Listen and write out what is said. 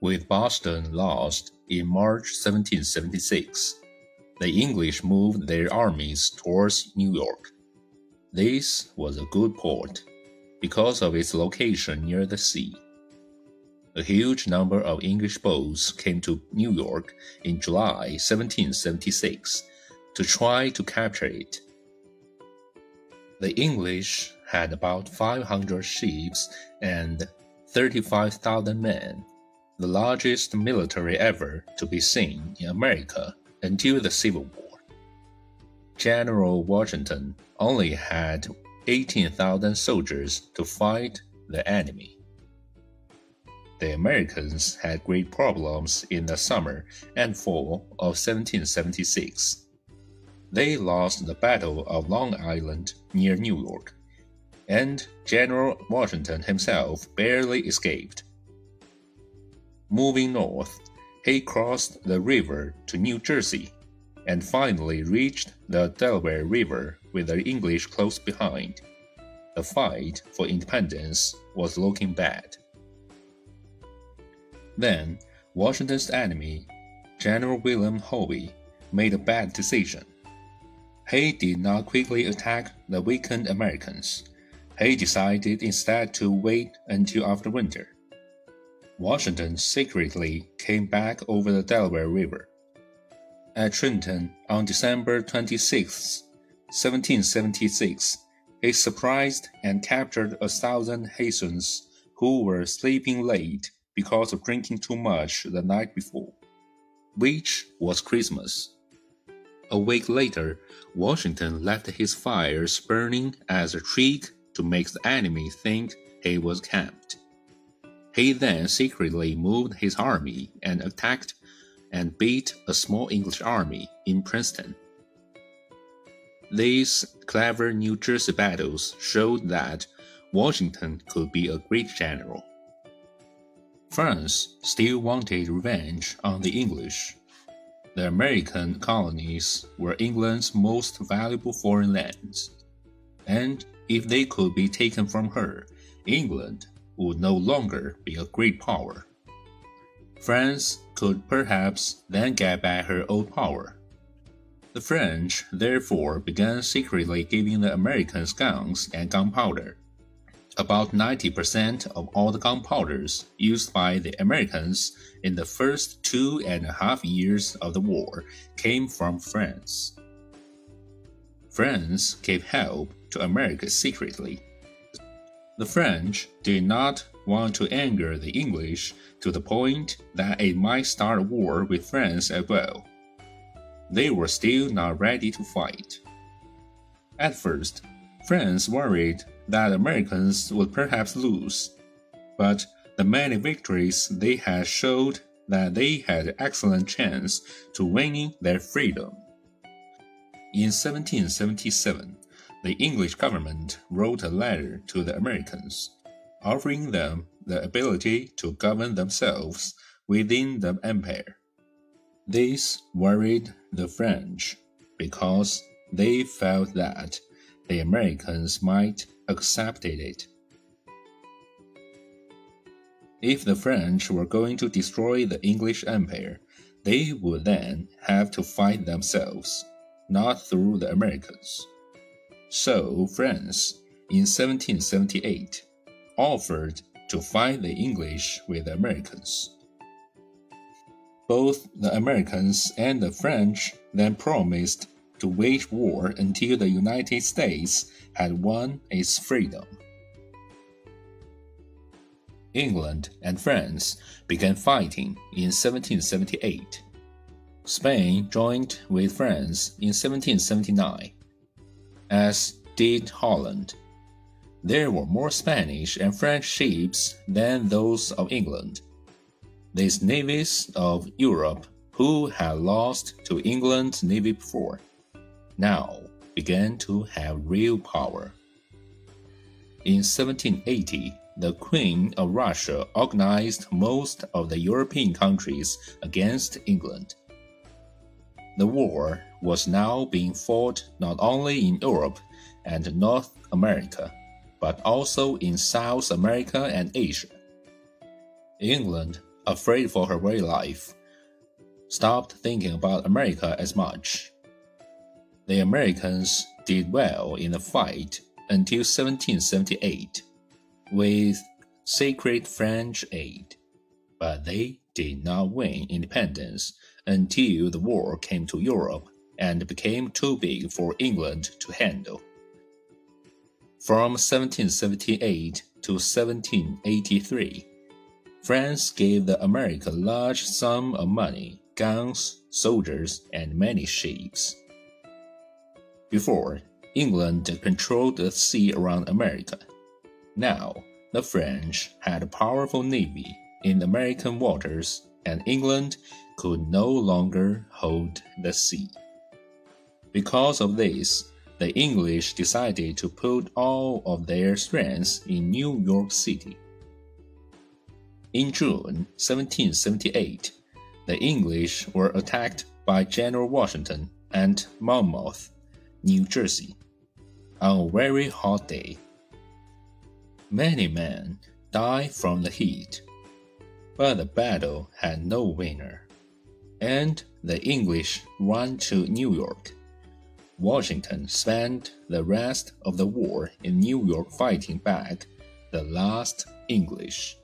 With Boston lost in March 1776, the English moved their armies towards New York. This was a good port because of its location near the sea. A huge number of English boats came to New York in July 1776 to try to capture it. The English had about 500 ships and 35,000 men, the largest military ever to be seen in America until the Civil War. General Washington only had 18,000 soldiers to fight the enemy. The Americans had great problems in the summer and fall of 1776. They lost the Battle of Long Island near New York, and General Washington himself barely escaped. Moving north, he crossed the river to New Jersey and finally reached the Delaware River with the English close behind. The fight for independence was looking bad. Then, Washington's enemy, General William Hovey, made a bad decision. He did not quickly attack the weakened Americans. He decided instead to wait until after winter. Washington secretly came back over the Delaware River. At Trenton on December 26, 1776, he surprised and captured a thousand Hessians who were sleeping late because of drinking too much the night before, which was Christmas. A week later, Washington left his fires burning as a trick to make the enemy think he was camped. He then secretly moved his army and attacked and beat a small English army in Princeton. These clever New Jersey battles showed that Washington could be a great general. France still wanted revenge on the English. The American colonies were England's most valuable foreign lands, and if they could be taken from her, England would no longer be a great power. France could perhaps then get back her old power. The French therefore began secretly giving the Americans guns and gunpowder. About 90% of all the gunpowders used by the Americans in the first two and a half years of the war came from France. France gave help to America secretly the French did not want to anger the English to the point that it might start a war with France as well. They were still not ready to fight. At first, France worried that Americans would perhaps lose, but the many victories they had showed that they had excellent chance to winning their freedom. In 1777, the English government wrote a letter to the Americans, offering them the ability to govern themselves within the empire. This worried the French because they felt that the Americans might accept it. If the French were going to destroy the English empire, they would then have to fight themselves, not through the Americans. So France, in 1778, offered to fight the English with the Americans. Both the Americans and the French then promised to wage war until the United States had won its freedom. England and France began fighting in 1778. Spain joined with France in 1779 as did Holland. There were more Spanish and French ships than those of England. These navies of Europe, who had lost to England's navy before, now began to have real power. In 1780, the Queen of Russia organized most of the European countries against England. The war was now being fought not only in Europe and North America, but also in South America and Asia. England afraid for her very life, stopped thinking about America as much. The Americans did well in the fight until 1778 with secret French aid, but they did not win independence until the war came to Europe and became too big for England to handle. From 1778 to 1783, France gave the America large sum of money, guns, soldiers, and many ships. Before, England controlled the sea around America. Now, the French had a powerful navy in American waters, and England could no longer hold the sea. Because of this, the English decided to put all of their strength in New York City. In June 1778, the English were attacked by General Washington at Monmouth, New Jersey, on a very hot day. Many men died from the heat, but the battle had no winner, and the English ran to New York. Washington spent the rest of the war in New York fighting back the last English.